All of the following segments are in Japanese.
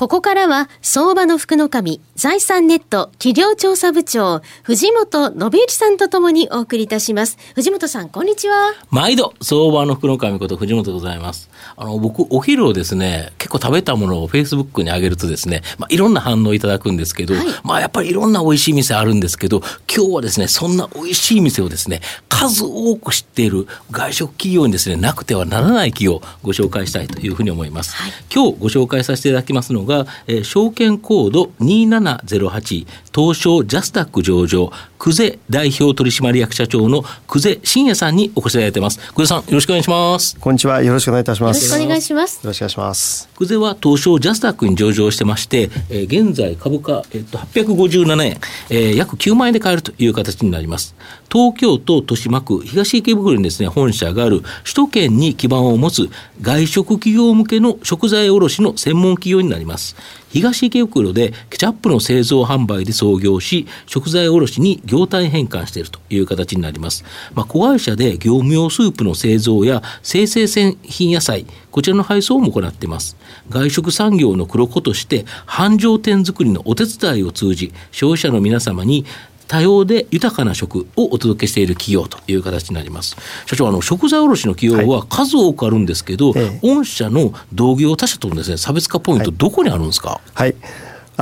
ここからは、相場の福の神、財産ネット企業調査部長、藤本信之さんとともにお送りいたします。藤本さん、こんにちは。毎度、相場の福の神こと藤本でございます。あの、僕、お昼をですね、結構食べたものをフェイスブックに上げるとですね、まあ、いろんな反応いただくんですけど、はい、まあ、やっぱりいろんな美味しい店あるんですけど、今日はですね、そんな美味しい店をですね、数多く知っている外食企業にですね、なくてはならない企業をご紹介したいというふうに思います。はい、今日ご紹介させていただきますのが、えー、証券コード2708東証ジャスタック上場久世代表取締役社長の久世信也さんにお越しいただいてます。久世さんよろしくお願いします。こんにちは。よろしくお願いいたします。よろしくお願いします。よろしくお願いします久世は東証ジャスタックに上場してまして、えー、現在株価、えっと、857円、えー、約9万円で買えるという形になります。東京都豊島区東池袋にですね本社がある首都圏に基盤を持つ外食企業向けの食材卸の専門企業になります東池袋でケチャップの製造販売で創業し、食材卸に業態変換しているという形になります。まあ、子会社で業務用スープの製造や生成製品野菜、こちらの配送も行っています。外食産業の黒子として、繁盛店作りのお手伝いを通じ、消費者の皆様に多様で豊かな食をお届けしている企業という形になります。社長、あの食材卸の企業は数多くあるんですけど、はい、御社の同業他社とのですね差別化ポイント、どこにあるんですか？はい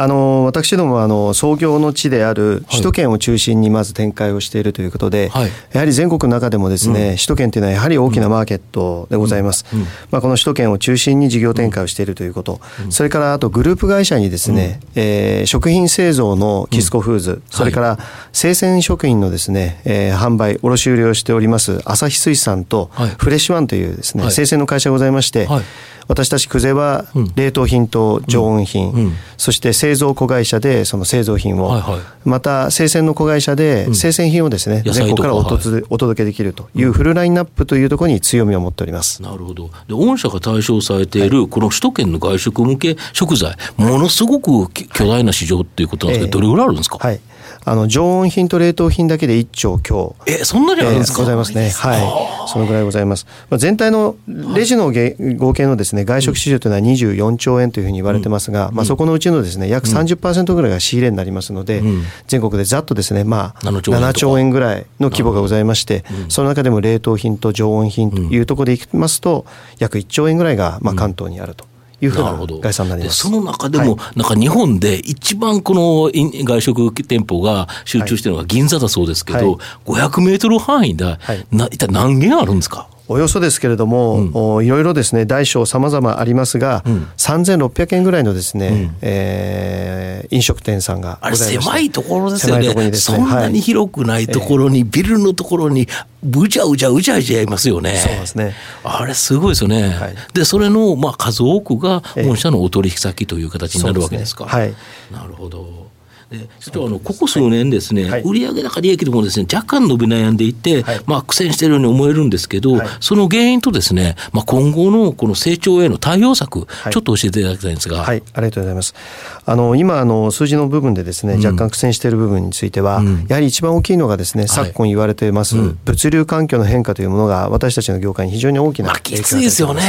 あの私どもあの創業の地である首都圏を中心にまず展開をしているということで、はい、やはり全国の中でもですね、うん、首都圏というのはやはり大きなマーケットでございます。うん。うん、まあ、この首都圏を中心に事業展開をしているということ、それからあとグループ会社にですね、うん、えー、食品製造のキスコフーズ、それから生鮮食品のですね、えー、販売卸売をしております朝日水産とフレッシュワンというですね、生鮮の会社がございまして、私たち久世は冷凍品と常温品、そして製造子会社でその製造品を、はいはい、また生鮮の子会社で生鮮品をですね、全国か。らおとつお届けできるというフルラインナップというところに強みを持っております。なるほど。で、御社が対象されているこの首都圏の外食向け食材、ものすごく巨大な市場っていうことなんですけど、どれぐらいあるんですか？はい。あの常温品と冷凍品だけで1兆強。えそんなにあるんですか、えー、ございますね。はい。そのぐらいございます、まあ、全体のレジの合計のですね外食市場というのは24兆円というふうに言われてますが、うん、まあ、そこのうちのですね約30%ぐらいが仕入れになりますので、うん、全国でざっとですねまあ7兆円ぐらいの規模がございまして、うん、その中でも冷凍品と常温品というところでいきますと約1兆円ぐらいがまあ関東にあると。いうふうな概算になります。その中でも、はい、なんか日本で一番この外食店舗が集中しているのが銀座だそうですけど、はい、500メートル範囲で、はい、な一体何軒あるんですか？およそですけれども、うん、いろいろですね大小さまざまありますが、うん、3600件ぐらいのですね、うん、えー、飲食店さんがあれ狭いところですよね、ね、そんなに広くないところに、はい、ビルのところにうじゃうじゃうじゃうじゃいますよね。そうですね。あれすごいですよね。はい、でそれのまあ数多くが御社のお取引先という形になるわけですか。ね、はい。なるほど。でちょっとあのここ数年ですね、はい、売上高利益でもですね若干伸び悩んでいて、はい、まあ苦戦しているように思えるんですけど、はい、その原因とですね、まあ、今後のこの成長への対応策、ちょっと教えていただきたいんですが。はい、ありがとうございます。あの今あの数字の部分でですね、若干苦戦している部分については、うん、やはり一番大きいのがですね、昨今言われています、物流環境の変化というものが私たちの業界に非常に大きな影響。まあ、きついですよね、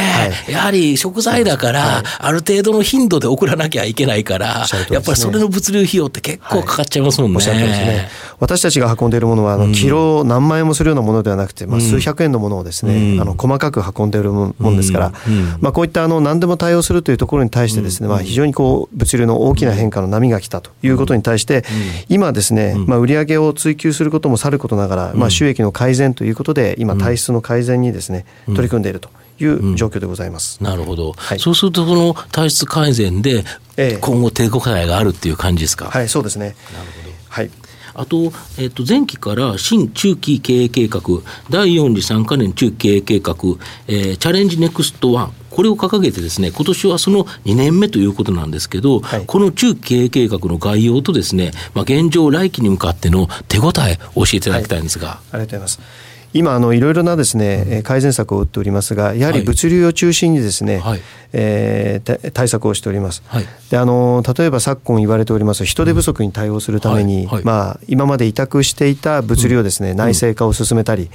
やはり食材だから、ある程度の頻度で送らなきゃいけないから、やっぱりそれの物流費用って結構かかっちゃいますもんね。おっしゃるですね。私たちが運んでいるものは、あの、キロ何万円もするようなものではなくて、まあ、数百円のものをですね、あの、細かく運んでいるもんですから、まあ、こういったあの、何でも対応するというところに対してですね、まあ、非常にこう、物流の大きな変化の波が来たということに対して、今ですね、まあ、売上を追求することもさることながら、まあ、収益の改善ということで、今、体質の改善にですね、取り組んでいると。いう状況でございます。うん、なるほど、はい、そうすると、この体質改善で、今後、抵抗課題があるっていう感じですか？はい、そうですね。なるほど。はい。あと、えっと、前期から新中期経営計画、第4次3か年中期経営計画、えー、チャレンジネクストワンこれを掲げてですね、今年はその2年目ということなんですけど、はい、この中期経営計画の概要とですね、まあ、現状来期に向かっての手応え教えていただきたいんですが。はい、ありがとうございます。今あのいろいろなですね改善策を打っておりますがやはり物流を中心にですね、はい、えー、対策をしております、はい、であの例えば昨今言われております人手不足に対応するために、はい。はい、まあ、今まで委託していた物流をですね、うん、内製化を進めたり、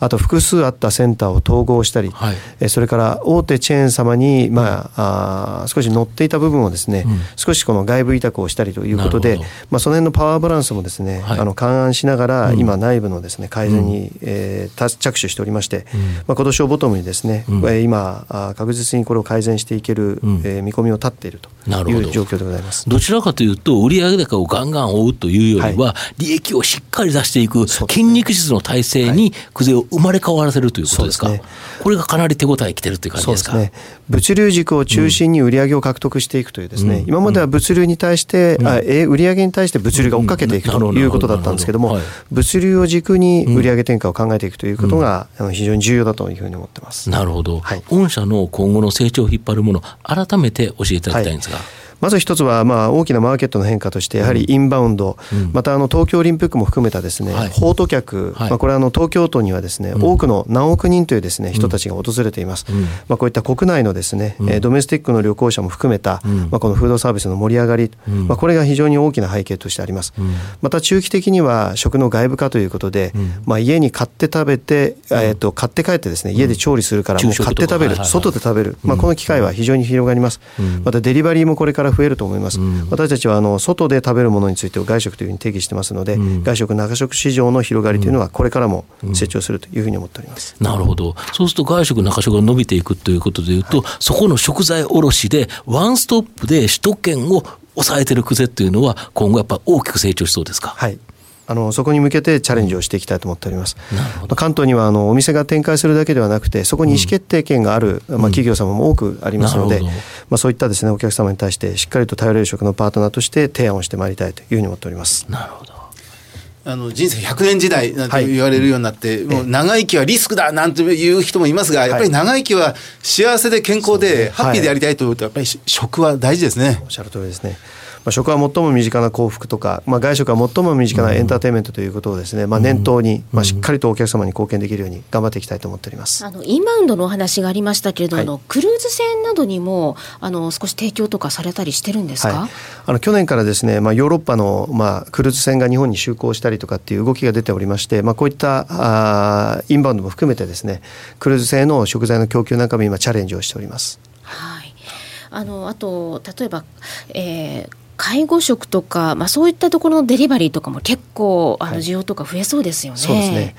あと複数あったセンターを統合したり、はい、それから大手チェーン様に、まあ、あ少し乗っていた部分をですね、うん、少しこの外部委託をしたりということで、まあ、その辺のパワーバランスもですね、あの勘案しながら、今内部のですね改善に、えー、着手しておりまして、まあ、今年をボトムにですね、うん、今確実にこれを改善していける、うん、えー、見込みを立っているという状況でございます。どちらかというと、売上高をガンガン追うというよりは、はい、利益をしっかり出していく、筋肉質の体制にくぜを生まれ変わらせるということですか、ね、これがかなり手応えきてるという感じですか？ね、物流軸を中心に売上を獲得していくというですね、うん、今までは物流に対して、うん、あえ売上に対して物流が追っかけていくということだったんですけども、はい、物流を軸に売上転嫁を考えていくということが、非常に重要だというふうに思ってます。なるほど。はい、御社の今後の成長を引っ張るもの、改めて教えていただきたいんですが。はいまず一つは、まあ、大きなマーケットの変化として、やはりインバウンド、うん、またあの東京オリンピックも含めたですね、はい、訪都客、はい、まあ、これはあの東京都にはですね、うん、多くの何億人というですね人たちが訪れています。うん、まあ、こういった国内のですね、うん、ドメスティックの旅行者も含めた、まあ、このフードサービスの盛り上がり、まあ、これが非常に大きな背景としてあります。また中期的には食の外部化ということで、まあ、家に買って食べて、えー、と買って帰ってですね家で調理するからもう買って食べる、外で食べる、まあ、この機会は非常に広がります。またデリバリーもこれから増えると思います。私たちはあの外で食べるものについてを外食というふうに定義してますので、うん、外食、中食市場の広がりというのは、これからも成長するというふうに思っております、なるほど、そうすると外食、中食が伸びていくということでいうと、はい、そこの食材卸で、ワンストップで首都圏を抑えてるくぜっていうのは、今後やっぱ大きく成長しそうですか？はいあのそこに向けてチャレンジをしていきたいと思っております。関東にはあのお店が展開するだけではなくてそこに意思決定権がある、うん、まあ、企業様も多くありますので、うん、まあ、そういったですねお客様に対してしっかりと頼れる食のパートナーとして提案をしてまいりたいというふうに思っております。なるほどあの人生100年時代なんて言われるようになって、はい、もう長生きはリスクだなんていう人もいますが、やっぱり長生きは幸せで健康でハッピーでやりたいというと、やっぱり食は大事ですね。おっしゃる通りですね。まあ、食は最も身近な幸福とか、まあ、外食は最も身近なエンターテインメントということをですね、まあ、念頭に、まあ、しっかりとお客様に貢献できるように頑張っていきたいと思っております。あのインバウンドのお話がありましたけれども、はい、あのクルーズ船などにもあの少し提供とかされたりしてるんですか、はい、あの去年からですね、まあ、ヨーロッパの、まあ、クルーズ船が日本に就航したりとかっていう動きが出ておりまして、まあ、こういったあインバウンドも含めてですねクルーズ船への食材の供給なんかも今チャレンジをしております。はい。あのあと例えば、えー、介護食とか、まあ、そういったところのデリバリーとかも結構あの需要とか増えそうですよね。はい、そうですね。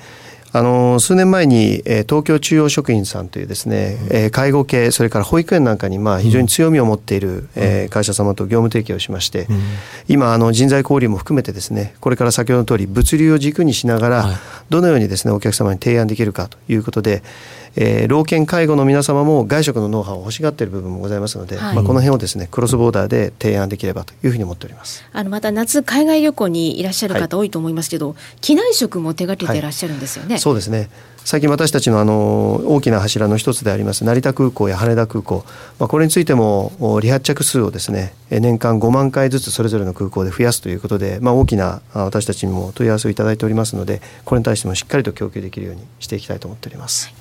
あの数年前に、えー、東京中央食品さんというですね、うん、えー、介護系それから保育園なんかにまあ非常に強みを持っている、うん、えー、会社様と業務提携をしまして、うん、今あの人材交流も含めてですねこれから先ほどの通り物流を軸にしながら、はい、どのようにですねお客様に提案できるかということで、えー、老犬介護の皆様も外食のノウハウを欲しがっている部分もございますので、はい、まあ、この辺をですねクロスボーダーで提案できればというふうに思っております。あのまた夏海外旅行にいらっしゃる方多いと思いますけど、はい、機内食も手掛けていらっしゃるんですよね、はい、そうですね最近私たちのあの大きな柱の一つであります成田空港や羽田空港、まあ、これについても離発着数をですね年間5万回ずつそれぞれの空港で増やすということで、まあ、大きな私たちにも問い合わせをいただいておりますのでこれに対してもしっかりと供給できるようにしていきたいと思っております。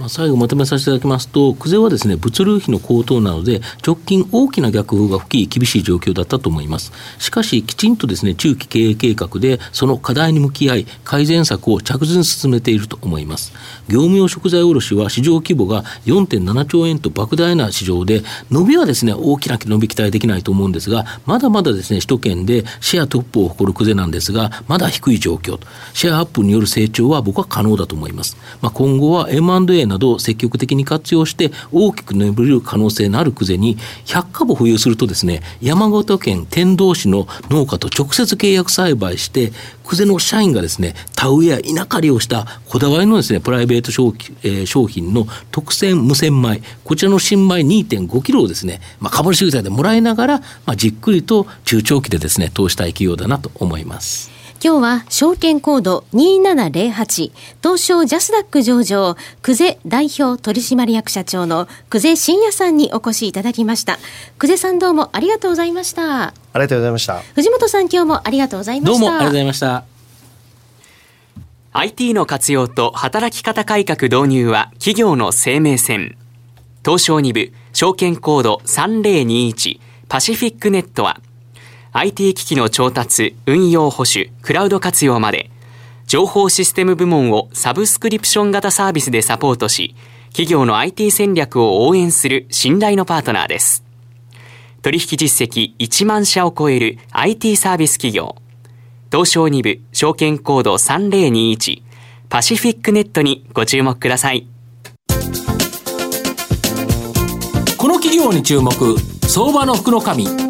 まあ、最後まとめさせていただきますと、久世はですね、物流費の高騰なので、直近大きな逆風が吹き、厳しい状況だったと思います。しかし、きちんとですね、中期経営計画で、その課題に向き合い、改善策を着実に進めていると思います。業務用食材卸は市場規模が4.7兆円と莫大な市場で、伸びはですね、大きな伸び期待できないと思うんですが、まだまだですね、首都圏でシェアトップを誇る久世なんですが、まだ低い状況。シェアアップによる成長は僕は可能だと思います。まあ、今後は M&A などを積極的に活用して大きく眠れる可能性のあるくぜに100株保有するとですね山形県天童市の農家と直接契約栽培してくぜの社員がですね田植えや稲刈りをしたこだわりのですねプライベート商,、えー、商品の特選無洗米こちらの新米2.5キロをですね、まあ、株主財でもらいながら、まあ、じっくりと中長期でですね投資したい企業だなと思います。今日は証券コード2708東証ジャスダック上場久世代表取締役社長の久世真也さんにお越しいただきました。久世さんどうもありがとうございました。ありがとうございました。藤本さん今日もありがとうございました。どうもありがとうございました。IT の活用と働き方改革導入は企業の生命線。東証2部証券コード3021パシフィックネットは IT 機器の調達、運用保守、クラウド活用まで、情報システム部門をサブスクリプション型サービスでサポートし、企業の IT 戦略を応援する信頼のパートナーです。取引実績1万社を超える IT サービス企業、東証2部証券コード3021パシフィックネットにご注目ください。この企業に注目、相場の福の神。